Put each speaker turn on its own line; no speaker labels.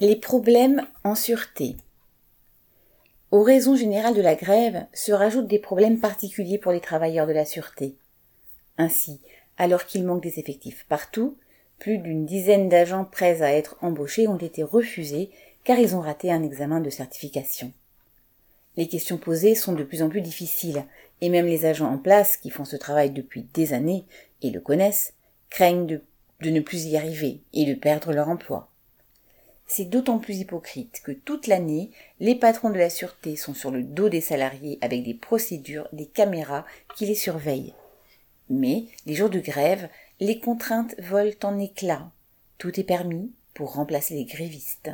Les problèmes en sûreté. Aux raisons générales de la grève se rajoutent des problèmes particuliers pour les travailleurs de la sûreté. Ainsi, alors qu'il manque des effectifs partout, plus d'une dizaine d'agents prêts à être embauchés ont été refusés car ils ont raté un examen de certification. Les questions posées sont de plus en plus difficiles, et même les agents en place, qui font ce travail depuis des années et le connaissent, craignent de, ne plus y arriver et de perdre leur emploi. C'est d'autant plus hypocrite que toute l'année, les patrons de la sûreté sont sur le dos des salariés avec des procédures, des caméras qui les surveillent. Mais, les jours de grève, les contraintes volent en éclats. Tout est permis pour remplacer les grévistes.